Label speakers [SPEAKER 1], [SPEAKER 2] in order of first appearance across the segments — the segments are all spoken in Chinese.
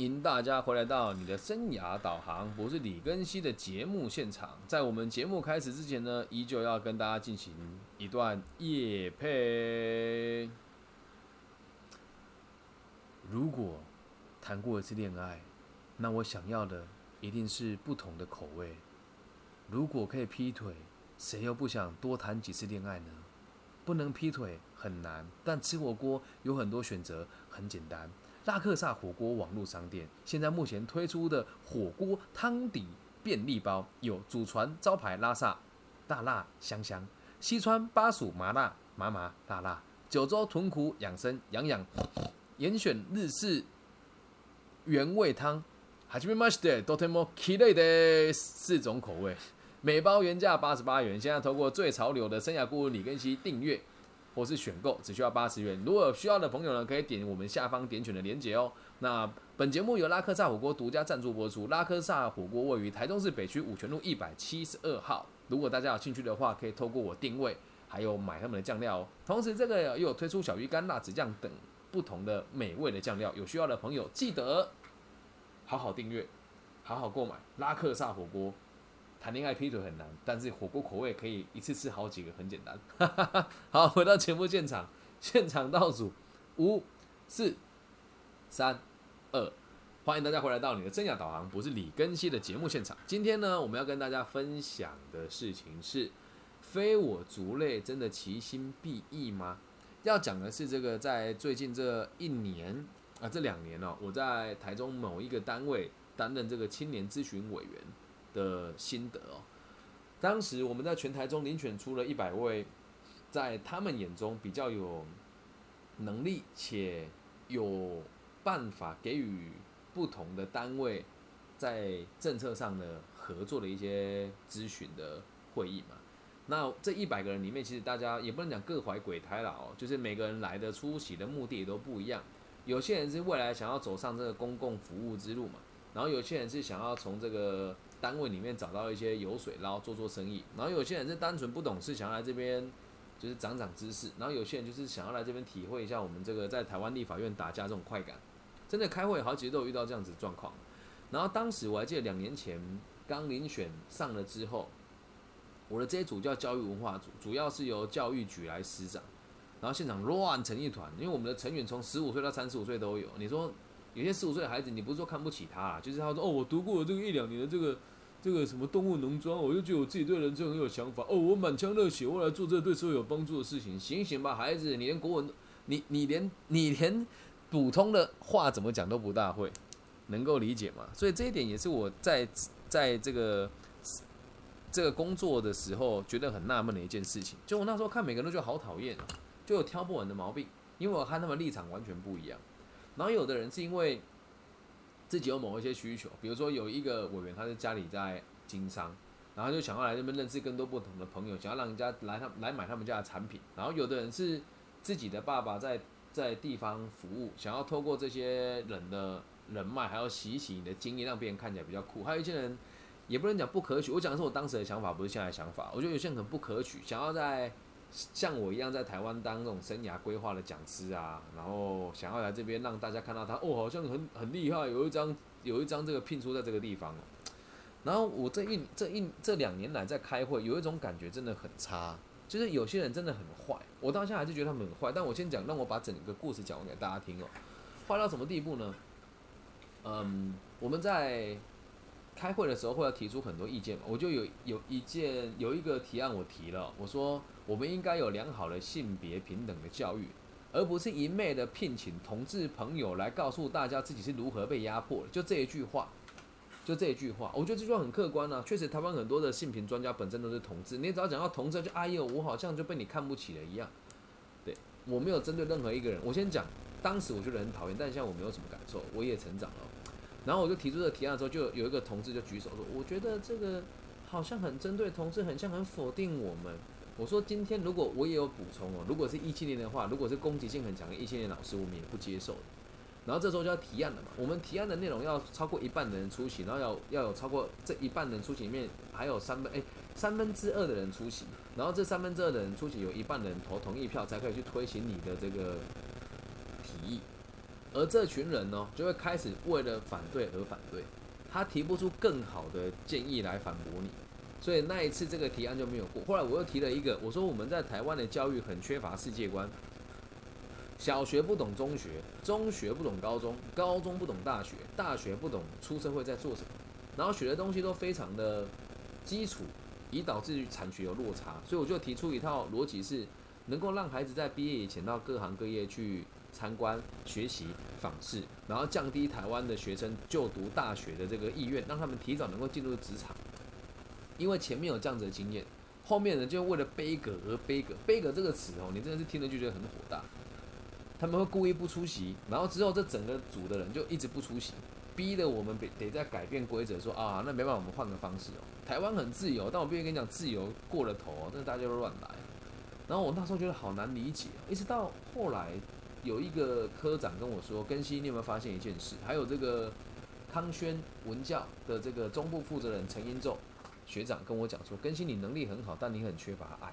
[SPEAKER 1] 迎大家回来到你的生涯导航，我是李根熙的节目现场。在我们节目开始之前呢，依旧要跟大家进行一段夜配。如果谈过一次恋爱，那我想要的一定是不同的口味。如果可以劈腿，谁又不想多谈几次恋爱呢？不能劈腿很难，但吃火锅有很多选择，很简单。拉克萨火锅网络商店现在目前推出的火锅汤底便利包有祖传招牌拉萨大辣香香，西川巴蜀麻辣麻麻辣辣，九州豚骨养生养养，严选日式原味汤，还是 m して t ても綺麗的四种口味，每包原价八十八元，现在透过最潮流的生涯顾问李根熙订阅。 或是选购只需要八十元，如果有需要的朋友呢，可以点我们下方点选的链接哦。那本节目由拉克萨火锅独家赞助播出。拉克萨火锅位于台中市北区五泉路一百七十二号。如果大家有兴趣的话，可以透过我定位，还有买他们的酱料哦。同时，这个又有推出小鱼干、辣子酱等不同的美味的酱料。有需要的朋友记得好好订阅，好好购买拉克萨火锅。谈恋爱劈腿很难，但是火锅口味可以一次吃好几个，很简单。好，回到节目现场，现场倒数五、四、三、二，欢迎大家回来到你的真雅导航，不是李根熙的节目现场。今天呢，我们要跟大家分享的事情是：非我族类真的其心必异吗？要讲的是这个，在最近这一年啊，这两年哦，我在台中某一个单位担任这个青年咨询委员。的心得哦，当时我们在全台中遴选出了一百位，在他们眼中比较有能力且有办法给予不同的单位在政策上的合作的一些咨询的会议嘛。那这一百个人里面，其实大家也不能讲各怀鬼胎了哦，就是每个人来的出席的目的也都不一样。有些人是未来想要走上这个公共服务之路嘛，然后有些人是想要从这个单位里面找到一些油水，然后做做生意。然后有些人是单纯不懂事，想要来这边就是长长知识。然后有些人就是想要来这边体会一下我们这个在台湾立法院打架这种快感。真的开会好几次都有遇到这样子状况。然后当时我还记得两年前刚遴选上了之后，我的这一组叫教育文化组，主要是由教育局来施展。然后现场乱成一团，因为我们的成员从十五岁到三十五岁都有。你说有些十五岁的孩子，你不是说看不起他，就是他说哦，我读过了这个一两年的这个。这个什么动物农庄，我就觉得我自己对人生很有想法哦，我满腔热血，我来做这对社会有帮助的事情。醒醒吧，孩子，你连国文，你你连你连普通的话怎么讲都不大会，能够理解吗？所以这一点也是我在在这个这个工作的时候觉得很纳闷的一件事情。就我那时候看每个人都觉得好讨厌，就有挑不完的毛病，因为我看他们立场完全不一样。然后有的人是因为。自己有某一些需求，比如说有一个委员，他是家里在经商，然后就想要来这边认识更多不同的朋友，想要让人家来他来买他们家的产品。然后有的人是自己的爸爸在在地方服务，想要透过这些人的人脉，还要洗洗你的经验，让别人看起来比较酷。还有一些人也不能讲不可取，我讲的是我当时的想法，不是现在想法。我觉得有些人很不可取，想要在。像我一样在台湾当那种生涯规划的讲师啊，然后想要来这边让大家看到他哦，好像很很厉害，有一张有一张这个聘书在这个地方哦。然后我这一这一这两年来在开会，有一种感觉真的很差，就是有些人真的很坏。我到现在还是觉得他们很坏，但我先讲，让我把整个故事讲完给大家听哦。坏到什么地步呢？嗯，我们在。开会的时候会要提出很多意见嘛，我就有有一件有一个提案我提了，我说我们应该有良好的性别平等的教育，而不是一昧的聘请同志朋友来告诉大家自己是如何被压迫的，就这一句话，就这一句话，我觉得这句话很客观啊，确实台湾很多的性平专家本身都是同志，你只要讲到同志就哎呦，我好像就被你看不起了一样，对我没有针对任何一个人，我先讲，当时我觉得很讨厌，但现在我没有什么感受，我也成长了。然后我就提出这个提案的时候，就有一个同志就举手说：“我觉得这个好像很针对同志，很像很否定我们。”我说：“今天如果我也有补充哦，如果是一七年的话，如果是攻击性很强的一七年老师，我们也不接受。然后这时候就要提案了嘛，我们提案的内容要超过一半的人出席，然后要要有超过这一半人出席里面还有三分哎三分之二的人出席，然后这三分之二的人出席有一半人投同意票，才可以去推行你的这个。而这群人呢，就会开始为了反对而反对，他提不出更好的建议来反驳你，所以那一次这个提案就没有过。后来我又提了一个，我说我们在台湾的教育很缺乏世界观，小学不懂中学，中学不懂高中，高中不懂大学，大学不懂出社会在做什么，然后学的东西都非常的基础，以导致产学有落差。所以我就提出一套逻辑是，能够让孩子在毕业以前到各行各业去。参观、学习、访视，然后降低台湾的学生就读大学的这个意愿，让他们提早能够进入职场。因为前面有这样子的经验，后面人就为了背格而背格。背格这个词哦，你真的是听了就觉得很火大。他们会故意不出席，然后之后这整个组的人就一直不出席，逼得我们得得在改变规则，说啊，那没办法，我们换个方式哦。台湾很自由，但我必须跟你讲，自由过了头哦，那大家都乱来。然后我那时候觉得好难理解，一直到后来。有一个科长跟我说：“根熙，你有没有发现一件事？还有这个康轩文教的这个中部负责人陈英宙学长跟我讲说，根熙你能力很好，但你很缺乏爱。”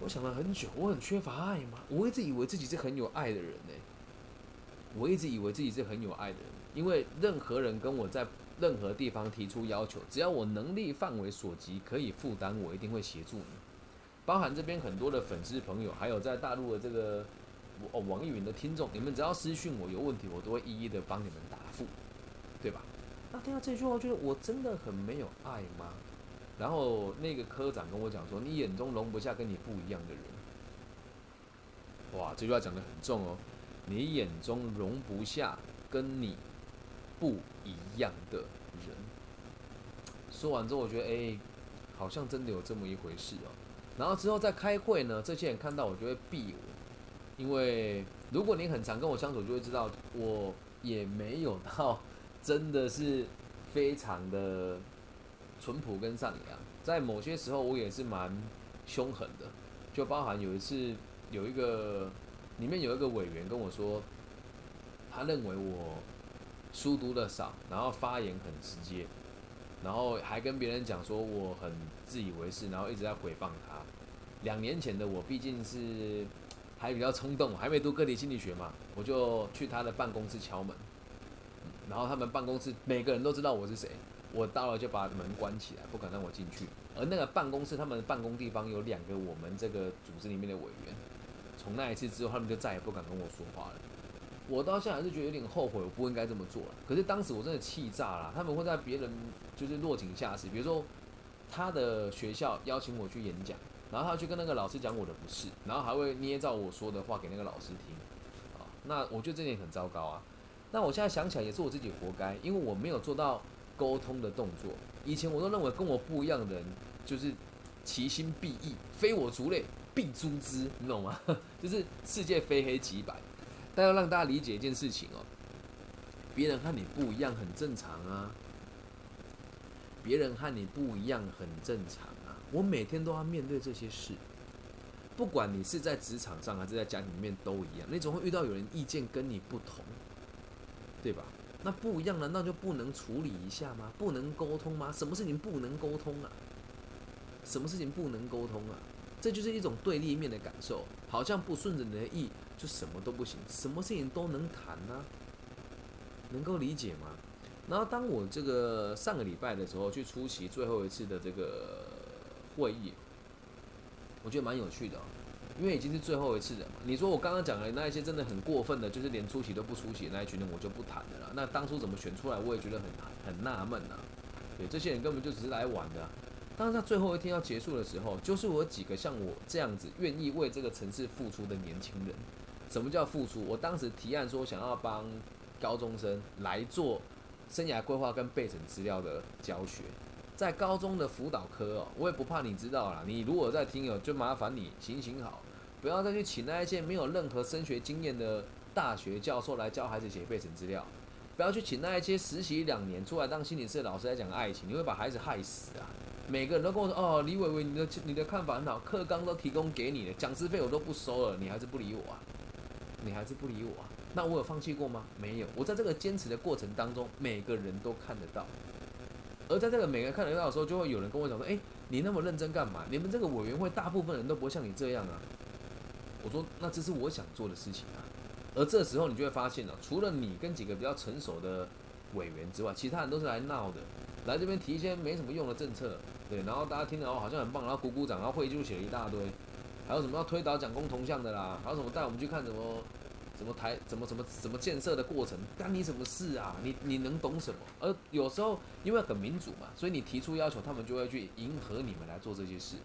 [SPEAKER 1] 我想了很久，我很缺乏爱吗？我一直以为自己是很有爱的人呢。我一直以为自己是很有爱的人，因为任何人跟我在任何地方提出要求，只要我能力范围所及可以负担，我一定会协助你。包含这边很多的粉丝朋友，还有在大陆的这个哦网易云的听众，你们只要私信我有问题，我都会一一的帮你们答复，对吧？那听到这句话，觉得我真的很没有爱吗？然后那个科长跟我讲说，你眼中容不下跟你不一样的人。哇，这句话讲的很重哦，你眼中容不下跟你不一样的人。说完之后，我觉得哎，好像真的有这么一回事哦。然后之后再开会呢，这些人看到我就会避我，因为如果你很常跟我相处，就会知道我也没有到真的是非常的淳朴跟善良，在某些时候我也是蛮凶狠的，就包含有一次有一个里面有一个委员跟我说，他认为我书读的少，然后发言很直接。然后还跟别人讲说我很自以为是，然后一直在诽谤他。两年前的我毕竟是还比较冲动，还没读个体心理学嘛，我就去他的办公室敲门。然后他们办公室每个人都知道我是谁，我到了就把门关起来，不敢让我进去。而那个办公室，他们的办公地方有两个我们这个组织里面的委员。从那一次之后，他们就再也不敢跟我说话了。我到现在还是觉得有点后悔，我不应该这么做。可是当时我真的气炸了。他们会在别人就是落井下石，比如说他的学校邀请我去演讲，然后他去跟那个老师讲我的不是，然后还会捏造我说的话给那个老师听。啊，那我觉得这点很糟糕啊。那我现在想起来也是我自己活该，因为我没有做到沟通的动作。以前我都认为跟我不一样的人就是其心必异，非我族类必诛之，你懂吗？就是世界非黑即白。但要让大家理解一件事情哦，别人和你不一样很正常啊，别人和你不一样很正常啊。我每天都要面对这些事，不管你是在职场上还是在家庭里面都一样，你总会遇到有人意见跟你不同，对吧？那不一样难道就不能处理一下吗？不能沟通吗？什么事情不能沟通啊？什么事情不能沟通啊？这就是一种对立面的感受，好像不顺着你的意。就什么都不行，什么事情都能谈呢？能够理解吗？然后当我这个上个礼拜的时候去出席最后一次的这个会议，我觉得蛮有趣的，因为已经是最后一次了嘛。你说我刚刚讲的那一些真的很过分的，就是连出席都不出席那一群人，我就不谈的了。那当初怎么选出来，我也觉得很很纳闷呐。对，这些人根本就只是来玩的。当在最后一天要结束的时候，就是我几个像我这样子愿意为这个城市付出的年轻人。什么叫付出？我当时提案说想要帮高中生来做生涯规划跟备审资料的教学，在高中的辅导科哦，我也不怕你知道啦。你如果在听哦，就麻烦你行行好，不要再去请那一些没有任何升学经验的大学教授来教孩子写备审资料，不要去请那一些实习两年出来当心理师的老师来讲爱情，你会把孩子害死啊！每个人都跟我说哦，李伟伟，你的你的看法很好，课纲都提供给你的，讲师费我都不收了，你还是不理我啊？你还是不理我啊？那我有放弃过吗？没有。我在这个坚持的过程当中，每个人都看得到。而在这个每个人看得到的时候，就会有人跟我讲说：“哎，你那么认真干嘛？你们这个委员会大部分人都不会像你这样啊。”我说：“那这是我想做的事情啊。”而这时候你就会发现了，除了你跟几个比较成熟的委员之外，其他人都是来闹的，来这边提一些没什么用的政策，对，然后大家听了哦好像很棒，然后鼓鼓掌，然后会议就写了一大堆，还有什么要推导蒋公铜像的啦，还有什么带我们去看什么怎么台怎么怎么怎么建设的过程，干你什么事啊？你你能懂什么？而有时候因为很民主嘛，所以你提出要求，他们就会去迎合你们来做这些事。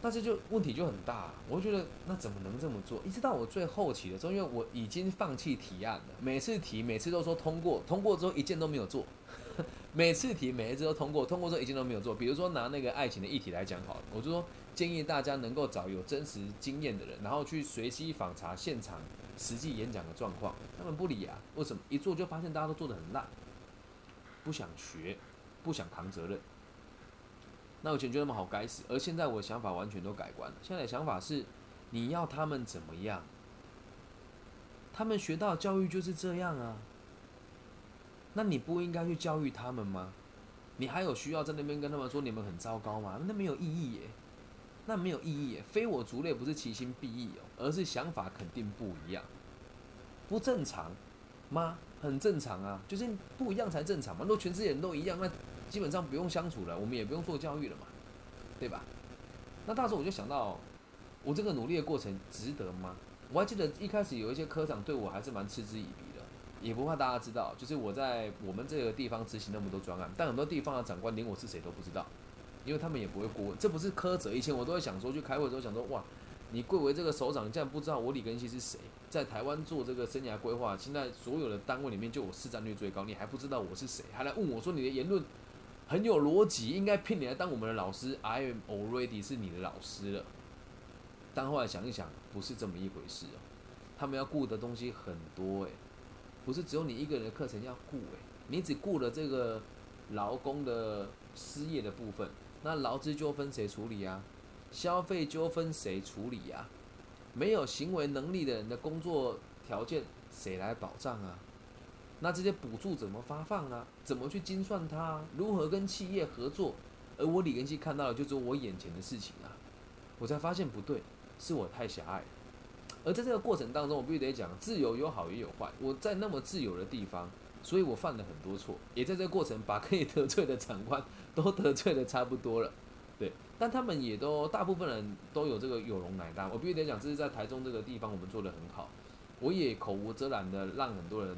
[SPEAKER 1] 那这就问题就很大，我觉得那怎么能这么做？一直到我最后期的时候，因为我已经放弃提案了，每次提每次都说通过，通过之后一件都没有做，每次提每一次都通过，通过之后一件都没有做。比如说拿那个爱情的议题来讲好了，我就说建议大家能够找有真实经验的人，然后去随机访查现场实际演讲的状况，他们不理啊，为什么？一做就发现大家都做得很烂，不想学，不想扛责任。那我以前觉得他们好该死，而现在我的想法完全都改观了。现在的想法是，你要他们怎么样？他们学到教育就是这样啊。那你不应该去教育他们吗？你还有需要在那边跟他们说你们很糟糕吗？那没有意义耶，那没有意义。非我族类不是其心必异哦，而是想法肯定不一样，不正常吗？很正常啊，就是不一样才正常嘛。如果全世界人都一样，那。基本上不用相处了，我们也不用做教育了嘛，对吧？那到时候我就想到，我这个努力的过程值得吗？我还记得一开始有一些科长对我还是蛮嗤之以鼻的，也不怕大家知道，就是我在我们这个地方执行那么多专案，但很多地方的长官连我是谁都不知道，因为他们也不会过问，这不是苛责。以前我都会想说，去开会的时候想说，哇，你贵为这个首长，竟然不知道我李根熙是谁，在台湾做这个生涯规划，现在所有的单位里面就我市占率最高，你还不知道我是谁，还来问我说你的言论。很有逻辑，应该聘你来当我们的老师。I am already 是你的老师了。但后来想一想，不是这么一回事哦。他们要顾的东西很多诶，不是只有你一个人的课程要顾诶。你只顾了这个劳工的失业的部分，那劳资纠纷谁处理啊？消费纠纷谁处理呀？没有行为能力的人的工作条件谁来保障啊？那这些补助怎么发放啊？怎么去精算它？如何跟企业合作？而我李根熙看到的就是我眼前的事情啊，我才发现不对，是我太狭隘。而在这个过程当中，我必须得讲，自由有好也有坏。我在那么自由的地方，所以我犯了很多错，也在这个过程把可以得罪的长官都得罪的差不多了。对，但他们也都大部分人都有这个有容乃大。我必须得讲，这是在台中这个地方我们做的很好，我也口无遮拦的让很多人。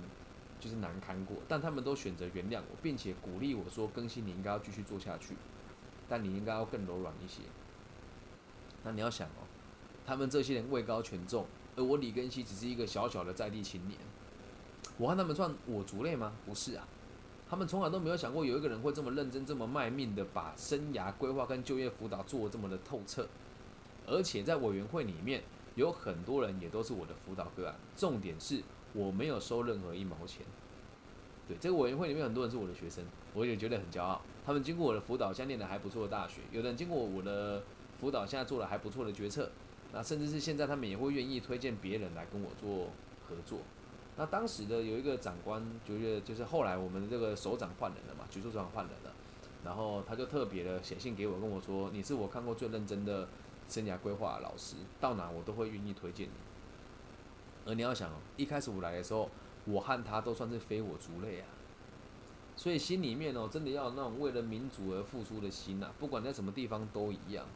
[SPEAKER 1] 就是难堪过，但他们都选择原谅我，并且鼓励我说：“更新，你应该要继续做下去，但你应该要更柔软一些。”那你要想哦，他们这些人位高权重，而我李根熙只是一个小小的在地青年，我和他们算我族类吗？不是啊，他们从来都没有想过有一个人会这么认真、这么卖命的把生涯规划跟就业辅导做这么的透彻，而且在委员会里面有很多人也都是我的辅导个案，重点是。我没有收任何一毛钱，对这个委员会里面很多人是我的学生，我也觉得很骄傲。他们经过我的辅导，现在念的还不错的大学，有的人经过我的辅导，现在做了还不错的决策。那甚至是现在他们也会愿意推荐别人来跟我做合作。那当时的有一个长官，就觉得就是后来我们这个首长换人了嘛，局处长换人了，然后他就特别的写信给我，跟我说：“你是我看过最认真的生涯规划老师，到哪我都会愿意推荐你。”而你要想，一开始我来的时候，我和他都算是非我族类啊，所以心里面哦，真的要那种为了民主而付出的心呐，不管在什么地方都一样，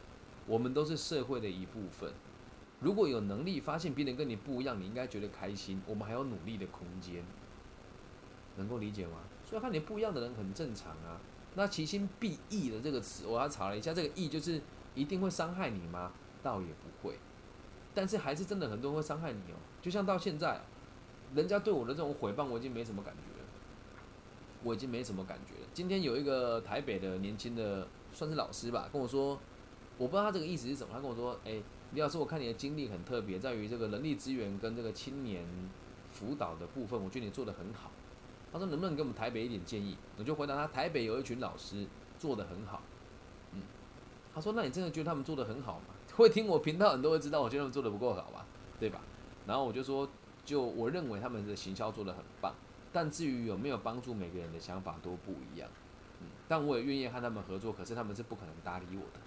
[SPEAKER 1] 我们都是社会的一部分。如果有能力发现别人跟你不一样，你应该觉得开心。我们还有努力的空间，能够理解吗？所以和你不一样的人很正常啊。那其心必异的这个词，我还查了一下，这个异就是一定会伤害你吗？倒也不会。但是还是真的很多人会伤害你哦，就像到现在，人家对我的这种诽谤，我已经没什么感觉了，我已经没什么感觉了。今天有一个台北的年轻的算是老师吧，跟我说，我不知道他这个意思是什么。他跟我说，哎，李老师，我看你的经历很特别，在于这个人力资源跟这个青年辅导的部分，我觉得你做的很好。他说能不能给我们台北一点建议？我就回答他，台北有一群老师做的很好。嗯，他说，那你真的觉得他们做的很好吗？会听我频道，很多会知道，我觉得他们做的不够好吧，对吧？然后我就说，就我认为他们的行销做的很棒，但至于有没有帮助，每个人的想法都不一样。嗯，但我也愿意和他们合作，可是他们是不可能搭理我的。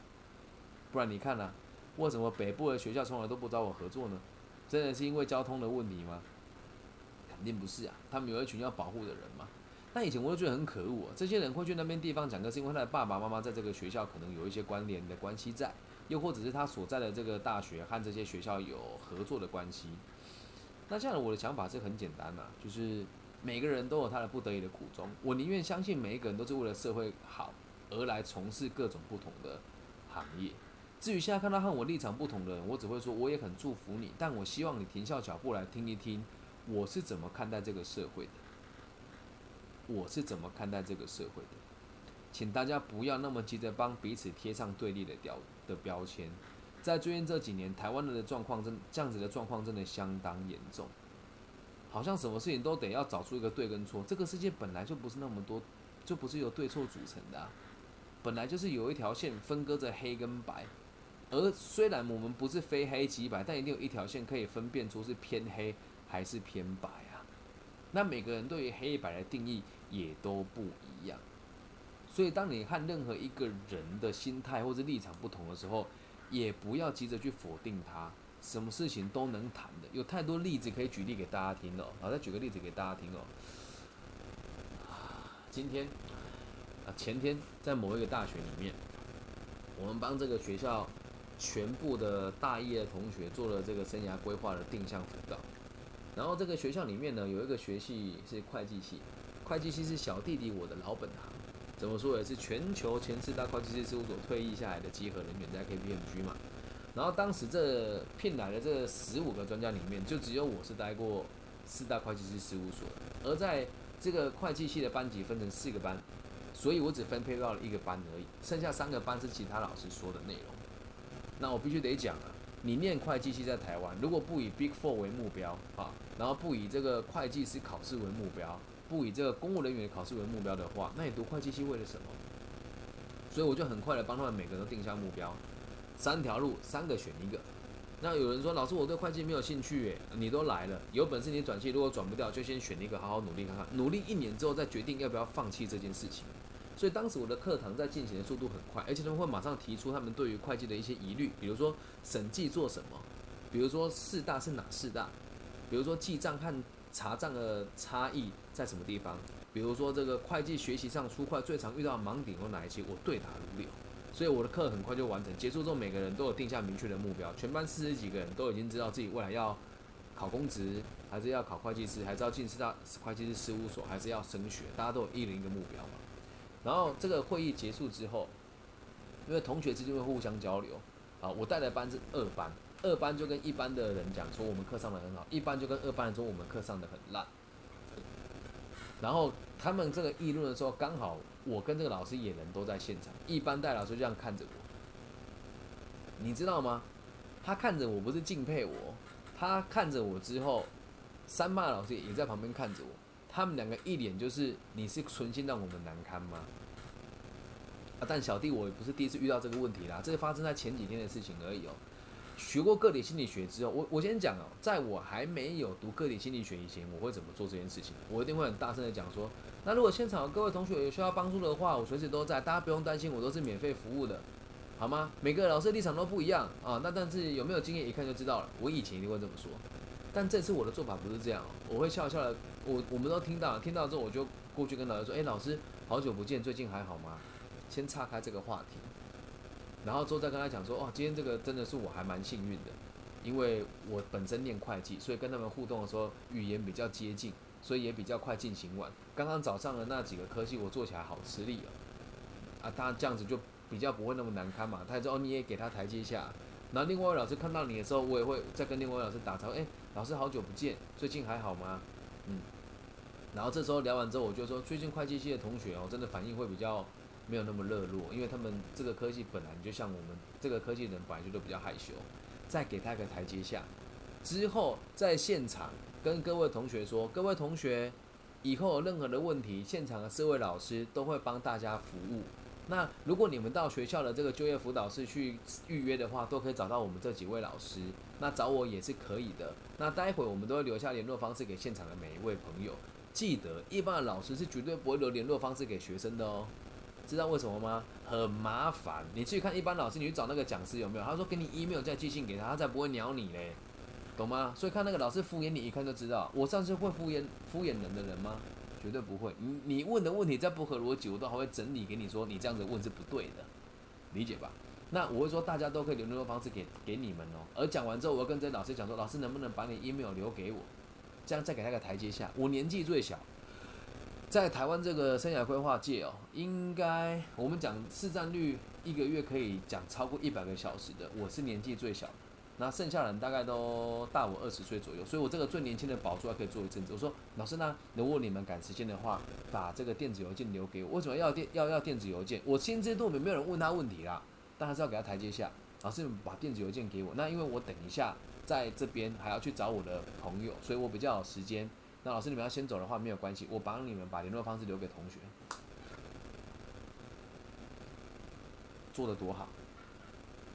[SPEAKER 1] 不然你看呢？为什么北部的学校从来都不找我合作呢？真的是因为交通的问题吗？肯定不是啊，他们有一群要保护的人嘛。那以前我就觉得很可恶啊，这些人会去那边地方讲课，是因为他的爸爸妈妈在这个学校可能有一些关联的关系在，又或者是他所在的这个大学和这些学校有合作的关系。那这样我的想法是很简单呐，就是每个人都有他的不得已的苦衷，我宁愿相信每一个人都是为了社会好而来从事各种不同的行业。至于现在看到和我立场不同的人，我只会说我也很祝福你，但我希望你停下脚步来听一听，我是怎么看待这个社会的，我是怎么看待这个社会的，请大家不要那么急着帮彼此贴上对立的标的标签。在最近这几年，台湾人的状况真这样子的状况真的相当严重，好像什么事情都得要找出一个对跟错。这个世界本来就不是那么多，就不是由对错组成的，啊本来就是有一条线分割着黑跟白。而虽然我们不是非黑即白，但一定有一条线可以分辨出是偏黑还是偏白啊。那每个人对于黑白的定义也都不一样，所以当你和任何一个人的心态或者立场不同的时候，也不要急着去否定他。什么事情都能谈的，有太多例子可以举例给大家听哦。好，再举个例子给大家听哦。今天啊，前天在某一个大学里面，我们帮这个学校。全部的大一的同学做了这个生涯规划的定向辅导，然后这个学校里面呢有一个学系是会计系，会计系是小弟弟我的老本行，怎么说也是全球前四大会计师事务所退役下来的集合人员在 KPMG 嘛，然后当时这聘来的这十五个专家里面，就只有我是待过四大会计师事务所，而在这个会计系的班级分成四个班，所以我只分配到了一个班而已，剩下三个班是其他老师说的内容。那我必须得讲啊，你念会计系在台湾，如果不以 Big Four 为目标啊，然后不以这个会计师考试为目标，不以这个公务人员考试为目标的话，那你读会计系为了什么？所以我就很快的帮他们每个人都定下目标，三条路，三个选一个。那有人说，老师我对会计没有兴趣，诶，你都来了，有本事你转系，如果转不掉，就先选一个好好努力看看，努力一年之后再决定要不要放弃这件事情。所以当时我的课堂在进行的速度很快，而且他们会马上提出他们对于会计的一些疑虑，比如说审计做什么，比如说四大是哪四大，比如说记账和查账的差异在什么地方，比如说这个会计学习上出快最常遇到的盲点有哪一些，我对答如流。所以我的课很快就完成，结束之后每个人都有定下明确的目标，全班四十几个人都已经知道自己未来要考公职，还是要考会计师，还是要进四大会计师事务所，还是要升学，大家都有一人一个目标嘛。然后这个会议结束之后，因为同学之间会互相交流，啊，我带的班是二班，二班就跟一班的人讲说我们课上的很好，一班就跟二班人说我们课上的很烂。然后他们这个议论的时候，刚好我跟这个老师也人都在现场，一班带老师就这样看着我，你知道吗？他看着我不是敬佩我，他看着我之后，三骂老师也在旁边看着我。他们两个一脸就是你是存心让我们难堪吗？啊！但小弟我也不是第一次遇到这个问题啦，这是发生在前几天的事情而已哦。学过个体心理学之后，我我先讲哦，在我还没有读个体心理学以前，我会怎么做这件事情？我一定会很大声的讲说，那如果现场各位同学有需要帮助的话，我随时都在，大家不用担心，我都是免费服务的，好吗？每个老师立场都不一样啊，那但是有没有经验一看就知道了。我以前一定会这么说，但这次我的做法不是这样，我会笑笑的。我我们都听到，听到之后我就过去跟老师说：“哎，老师，好久不见，最近还好吗？”先岔开这个话题，然后之后再跟他讲说：“哦，今天这个真的是我还蛮幸运的，因为我本身念会计，所以跟他们互动的时候语言比较接近，所以也比较快进行完。刚刚早上的那几个科系我做起来好吃力哦，啊，他这样子就比较不会那么难堪嘛。他说：“哦，你也给他台阶下。”然后另外一位老师看到你的时候，我也会再跟另外一位老师打招呼：“哎，老师好久不见，最近还好吗？”嗯。然后这时候聊完之后，我就说，最近会计系的同学哦，真的反应会比较没有那么热络，因为他们这个科技本来就像我们这个科技人本来就都比较害羞，再给他一个台阶下，之后在现场跟各位同学说，各位同学以后有任何的问题，现场的四位老师都会帮大家服务。那如果你们到学校的这个就业辅导室去预约的话，都可以找到我们这几位老师，那找我也是可以的。那待会我们都会留下联络方式给现场的每一位朋友。记得，一般的老师是绝对不会留联络方式给学生的哦。知道为什么吗？很麻烦。你去看一般老师，你去找那个讲师有没有？他说给你 email 再寄信给他，他才不会鸟你嘞。懂吗？所以看那个老师敷衍你，一看就知道，我上次会敷衍敷衍人的人吗？绝对不会。你你问的问题再不合逻辑，我都还会整理给你说，你这样子问是不对的，理解吧？那我会说，大家都可以留联络方式给给你们哦。而讲完之后，我跟这老师讲说，老师能不能把你 email 留给我，这样再给他个台阶下。我年纪最小，在台湾这个生涯规划界哦，应该我们讲市占率一个月可以讲超过一百个小时的，我是年纪最小。那剩下人大概都大我二十岁左右，所以我这个最年轻的宝座还可以做一阵子。我说老师呢，如果你们赶时间的话，把这个电子邮件留给我。为什么要电要要电子邮件？我心知肚明，没有人问他问题啦，但还是要给他台阶下。老师把电子邮件给我，那因为我等一下在这边还要去找我的朋友，所以我比较有时间。那老师你们要先走的话没有关系，我帮你们把联络方式留给同学，做的多好，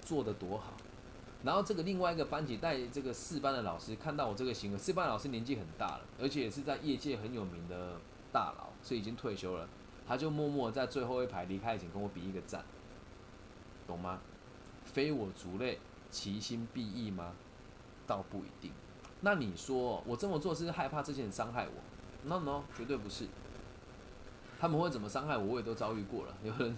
[SPEAKER 1] 做的多好。然后这个另外一个班级带这个四班的老师看到我这个行为，四班老师年纪很大了，而且也是在业界很有名的大佬，是已经退休了。他就默默在最后一排离开前跟我比一个赞，懂吗？非我族类，其心必异吗？倒不一定。那你说我这么做是害怕这些人伤害我？No No，绝对不是。他们会怎么伤害我，我也都遭遇过了。有人。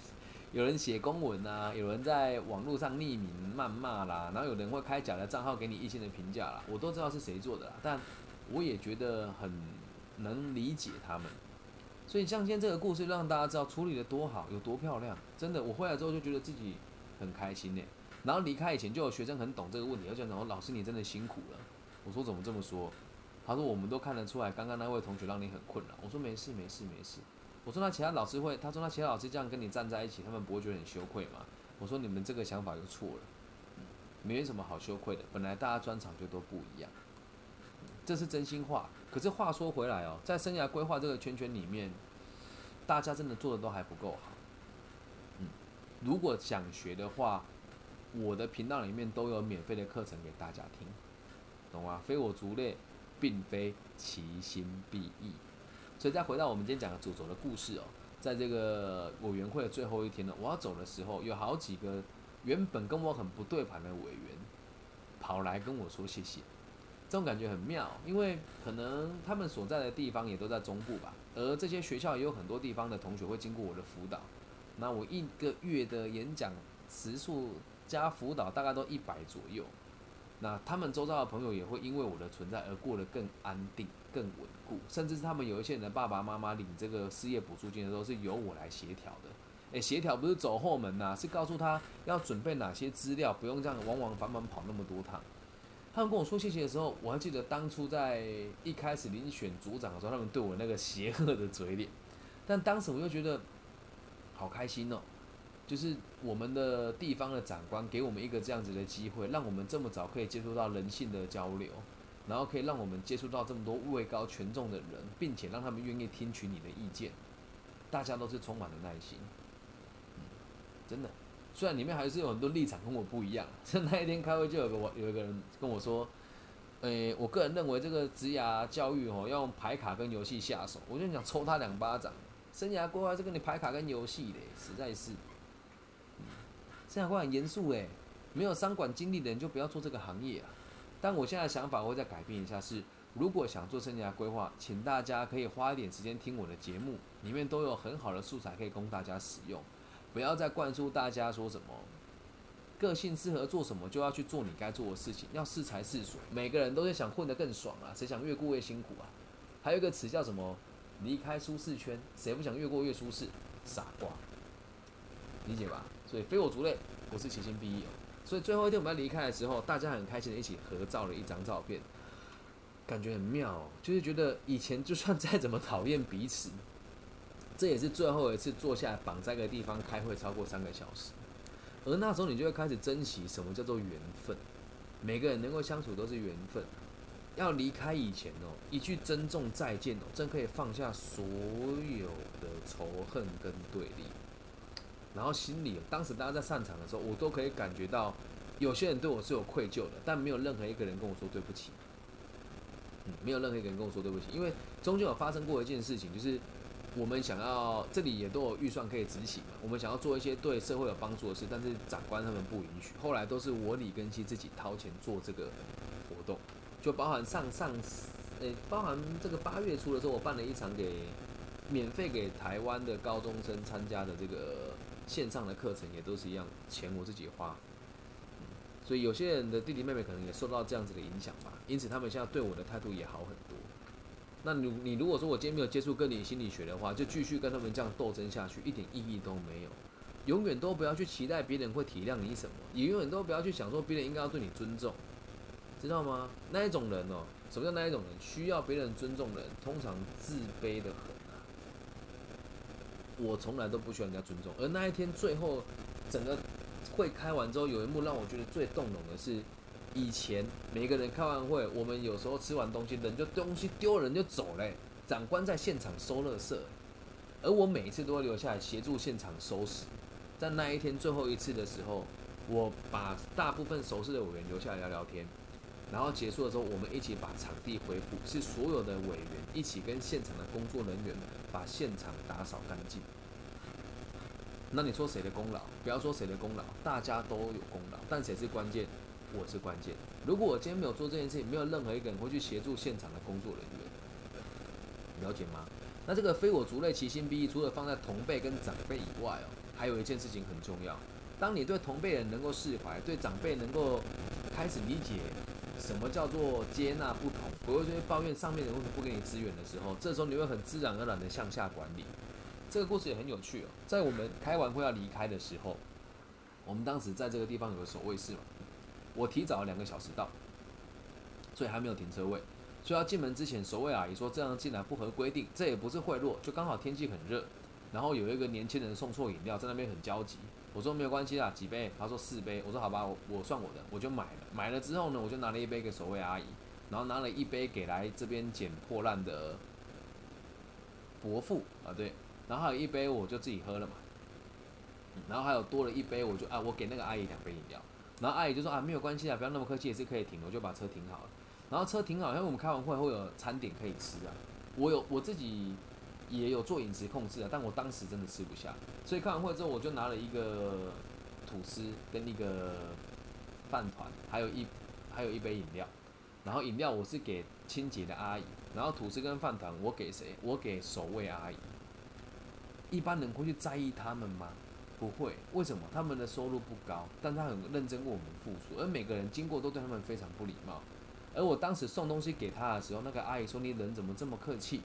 [SPEAKER 1] 有人写公文呐，有人在网络上匿名谩骂啦，然后有人会开假的账号给你一星的评价啦，我都知道是谁做的啦，但我也觉得很能理解他们。所以像今天这个故事，让大家知道处理的多好，有多漂亮，真的，我回来之后就觉得自己很开心呢。然后离开以前就有学生很懂这个问题，而且讲老师你真的辛苦了。我说怎么这么说？他说我们都看得出来，刚刚那位同学让你很困扰。我说没事没事没事。我说那其他老师会，他说那其他老师这样跟你站在一起，他们不会觉得很羞愧吗？我说你们这个想法就错了，没什么好羞愧的，本来大家专长就都不一样，这是真心话。可是话说回来哦，在生涯规划这个圈圈里面，大家真的做的都还不够好。嗯，如果想学的话，我的频道里面都有免费的课程给大家听，懂吗？非我族类，并非其心必异。所以再回到我们今天讲的主轴的故事哦，在这个委员会的最后一天呢，我要走的时候，有好几个原本跟我很不对盘的委员跑来跟我说谢谢，这种感觉很妙，因为可能他们所在的地方也都在中部吧，而这些学校也有很多地方的同学会经过我的辅导，那我一个月的演讲时数加辅导大概都一百左右。那他们周遭的朋友也会因为我的存在而过得更安定、更稳固，甚至是他们有一些人的爸爸妈妈领这个失业补助金的时候是由我来协调的。诶，协调不是走后门呐，是告诉他要准备哪些资料，不用这样往往返返跑那么多趟。他们跟我说谢谢的时候，我还记得当初在一开始遴选组长的时候，他们对我那个邪恶的嘴脸，但当时我又觉得好开心哦。就是我们的地方的长官给我们一个这样子的机会，让我们这么早可以接触到人性的交流，然后可以让我们接触到这么多位高权重的人，并且让他们愿意听取你的意见，大家都是充满了耐心。嗯，真的，虽然里面还是有很多立场跟我不一样。像那一天开会就有个我有一个人跟我说，诶，我个人认为这个职涯教育哦要用牌卡跟游戏下手，我就想抽他两巴掌。生涯规划是跟你牌卡跟游戏的，实在是。生涯规划很严肃诶，没有商管经历的人就不要做这个行业啊。但我现在的想法会再改变一下，是如果想做生涯规划，请大家可以花一点时间听我的节目，里面都有很好的素材可以供大家使用。不要再灌输大家说什么个性适合做什么就要去做你该做的事情，要适才适所。每个人都是想混得更爽啊，谁想越过越辛苦啊？还有一个词叫什么？离开舒适圈，谁不想越过越舒适？傻瓜，理解吧？所以非我族类，我是其心必异。所以最后一天我们要离开的时候，大家很开心的一起合照了一张照片，感觉很妙。就是觉得以前就算再怎么讨厌彼此，这也是最后一次坐下来绑在一个地方开会超过三个小时。而那时候你就会开始珍惜什么叫做缘分，每个人能够相处都是缘分。要离开以前哦，一句珍重再见哦，真可以放下所有的仇恨跟对立。然后心里，当时大家在散场的时候，我都可以感觉到，有些人对我是有愧疚的，但没有任何一个人跟我说对不起。嗯，没有任何一个人跟我说对不起，因为中间有发生过一件事情，就是我们想要这里也都有预算可以执行嘛，我们想要做一些对社会有帮助的事，但是长官他们不允许，后来都是我李根熙自己掏钱做这个活动，就包含上上，诶，包含这个八月初的时候，我办了一场给免费给台湾的高中生参加的这个线上的课程，也都是一样，钱我自己花。所以有些人的弟弟妹妹可能也受到这样子的影响吧，因此他们现在对我的态度也好很多。那你你如果说我今天没有接触个体心理学的话，就继续跟他们这样斗争下去，一点意义都没有。永远都不要去期待别人会体谅你什么，也永远都不要去想说别人应该要对你尊重，知道吗？那一种人哦，什么叫那一种人？需要别人尊重的人，通常自卑的很。我从来都不需要人家尊重，而那一天最后整个。会开完之后，有一幕让我觉得最动容的是，以前每个人开完会，我们有时候吃完东西，人就东西丢，人就走嘞。长官在现场收垃圾，而我每一次都会留下来协助现场收拾。在那一天最后一次的时候，我把大部分熟识的委员留下来聊聊天，然后结束的时候，我们一起把场地恢复，是所有的委员一起跟现场的工作人员把现场打扫干净。那你说谁的功劳？不要说谁的功劳，大家都有功劳，但谁是关键？我是关键。如果我今天没有做这件事情，没有任何一个人会去协助现场的工作人员，了解吗？那这个非我族类，其心必异，除了放在同辈跟长辈以外哦，还有一件事情很重要。当你对同辈人能够释怀，对长辈能够开始理解什么叫做接纳不同，不会去抱怨上面的为什么不给你资源的时候，这时候你会很自然而然的向下管理。这个故事也很有趣哦。在我们开完会要离开的时候，我们当时在这个地方有个守卫室嘛，我提早了两个小时到，所以还没有停车位。所以要进门之前，守卫阿姨说这样进来不合规定，这也不是贿赂，就刚好天气很热，然后有一个年轻人送错饮料，在那边很焦急。我说没有关系啦，几杯？他说四杯。我说好吧，我我算我的，我就买了。买了之后呢，我就拿了一杯给守卫阿姨，然后拿了一杯给来这边捡破烂的伯父啊，对。然后还有一杯我就自己喝了嘛，然后还有多了一杯我就啊我给那个阿姨两杯饮料，然后阿姨就说啊没有关系啊不要那么客气也是可以停，我就把车停好了，然后车停好，因为我们开完会会有餐点可以吃啊，我有我自己也有做饮食控制啊，但我当时真的吃不下，所以开完会之后我就拿了一个吐司跟一个饭团，还有一还有一杯饮料，然后饮料我是给清洁的阿姨，然后吐司跟饭团我给谁？我给守卫阿姨。一般人会去在意他们吗？不会，为什么？他们的收入不高，但他很认真为我们付出，而每个人经过都对他们非常不礼貌。而我当时送东西给他的时候，那个阿姨说：“你人怎么这么客气？”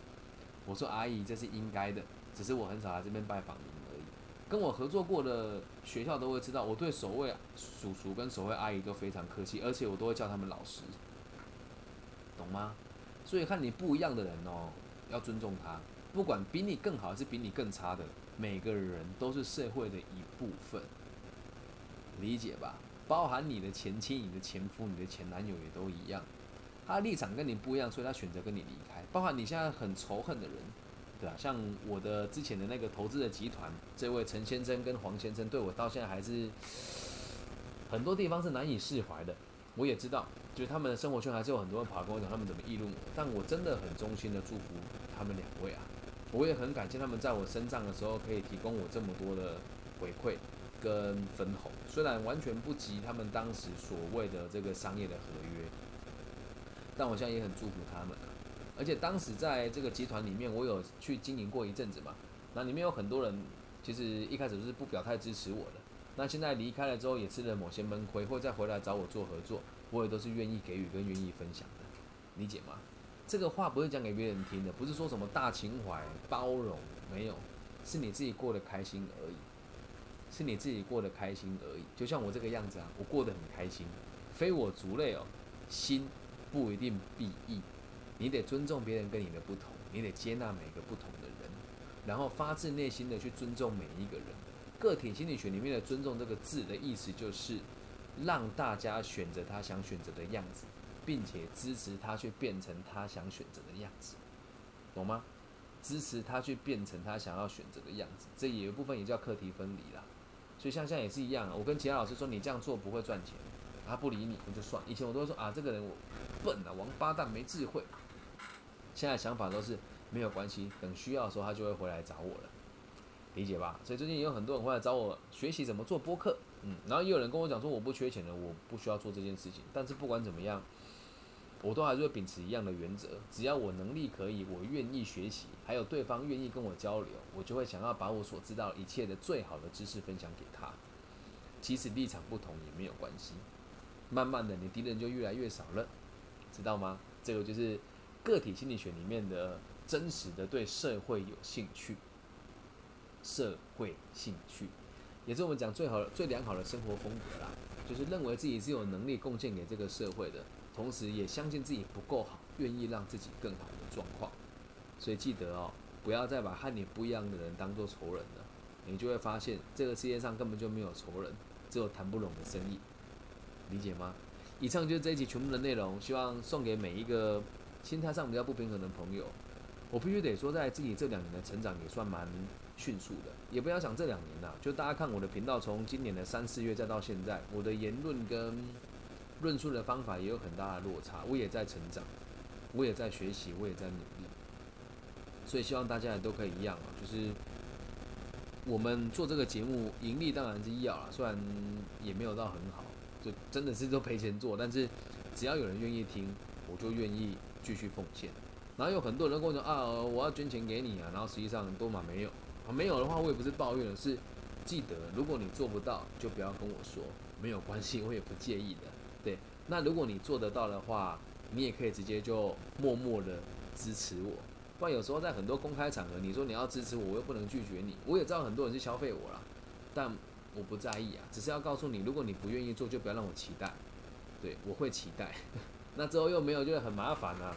[SPEAKER 1] 我说：“阿姨，这是应该的，只是我很少来这边拜访您而已。”跟我合作过的学校都会知道，我对守卫叔叔跟守卫阿姨都非常客气，而且我都会叫他们老师，懂吗？所以看你不一样的人哦，要尊重他。不管比你更好还是比你更差的，每个人都是社会的一部分，理解吧？包含你的前妻、你的前夫、你的前男友也都一样，他立场跟你不一样，所以他选择跟你离开。包含你现在很仇恨的人，对吧？像我的之前的那个投资的集团，这位陈先生跟黄先生对我到现在还是很多地方是难以释怀的。我也知道，就是他们的生活圈还是有很多人跑来跟我讲他们怎么议论我，但我真的很衷心的祝福他们两位啊。我也很感谢他们在我身上的时候可以提供我这么多的回馈跟分红，虽然完全不及他们当时所谓的这个商业的合约，但我现在也很祝福他们啊。而且当时在这个集团里面，我有去经营过一阵子嘛，那里面有很多人其实一开始是不表态支持我的，那现在离开了之后也吃了某些闷亏，或再回来找我做合作，我也都是愿意给予跟愿意分享的，理解吗？这个话不是讲给别人听的，不是说什么大情怀、包容，没有，是你自己过得开心而已，是你自己过得开心而已。就像我这个样子啊，我过得很开心，非我族类哦，心不一定必异，你得尊重别人跟你的不同，你得接纳每个不同的人，然后发自内心的去尊重每一个人。个体心理学里面的“尊重”这个字的意思，就是让大家选择他想选择的样子。并且支持他去变成他想选择的样子，懂吗？支持他去变成他想要选择的样子，这也有一部分也叫课题分离啦。所以像现在也是一样，我跟其他老师说你这样做不会赚钱，他不理你，我就算。以前我都会说啊，这个人我笨啊，王八蛋，没智慧。现在想法都是没有关系，等需要的时候他就会回来找我了，理解吧？所以最近也有很多人会来找我学习怎么做播客，嗯，然后也有人跟我讲说我不缺钱的，我不需要做这件事情。但是不管怎么样。我都还是会秉持一样的原则，只要我能力可以，我愿意学习，还有对方愿意跟我交流，我就会想要把我所知道一切的最好的知识分享给他。即使立场不同也没有关系，慢慢的你敌人就越来越少了，知道吗？这个就是个体心理学里面的真实的对社会有兴趣，社会兴趣，也是我们讲最好最良好的生活风格啦，就是认为自己是有能力贡献给这个社会的。同时也相信自己不够好，愿意让自己更好的状况，所以记得哦，不要再把和你不一样的人当做仇人了，你就会发现这个世界上根本就没有仇人，只有谈不拢的生意，理解吗？以上就是这一集全部的内容，希望送给每一个心态上比较不平衡的朋友。我必须得说，在自己这两年的成长也算蛮迅速的，也不要讲这两年啦，就大家看我的频道，从今年的三四月再到现在，我的言论跟论述的方法也有很大的落差，我也在成长，我也在学习，我也在努力，所以希望大家都可以一样啊，就是我们做这个节目盈利当然是要啊，虽然也没有到很好，就真的是都赔钱做，但是只要有人愿意听，我就愿意继续奉献。然后有很多人跟我说啊，我要捐钱给你啊，然后实际上都嘛没有，没有的话我也不是抱怨，是记得如果你做不到，就不要跟我说，没有关系，我也不介意的。对，那如果你做得到的话，你也可以直接就默默的支持我。不然有时候在很多公开场合，你说你要支持我，我又不能拒绝你。我也知道很多人是消费我了，但我不在意啊，只是要告诉你，如果你不愿意做，就不要让我期待。对，我会期待。那之后又没有，就会很麻烦啊，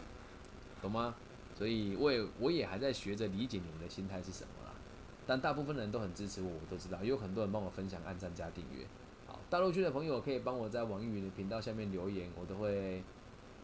[SPEAKER 1] 懂吗？所以我也我也还在学着理解你们的心态是什么。但大部分人都很支持我，我都知道，也有很多人帮我分享、按赞、加订阅。好大陆区的朋友可以帮我在网易云的频道下面留言，我都会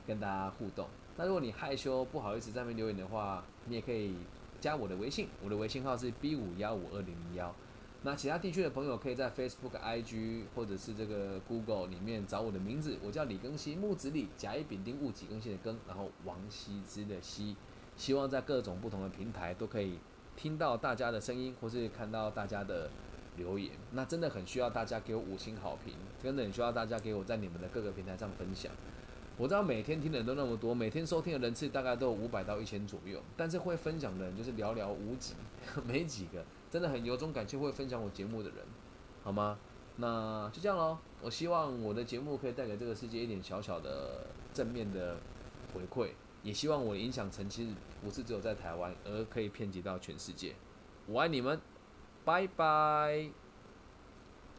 [SPEAKER 1] 跟大家互动。那如果你害羞不好意思在那边留言的话，你也可以加我的微信，我的微信号是 B 五幺五二零零幺。那其他地区的朋友可以在 Facebook、IG 或者是这个 Google 里面找我的名字，我叫李更新，木子李，甲乙丙丁戊己更新的更，然后王羲之的羲。希望在各种不同的平台都可以听到大家的声音，或是看到大家的。留言，那真的很需要大家给我五星好评，真的很需要大家给我在你们的各个平台上分享。我知道每天听的人都那么多，每天收听的人次大概都有五百到一千左右，但是会分享的人就是寥寥无几，没几个。真的很由衷感谢会分享我节目的人，好吗？那就这样喽。我希望我的节目可以带给这个世界一点小小的正面的回馈，也希望我的影响层其实不是只有在台湾，而可以遍及到全世界。我爱你们。拜拜。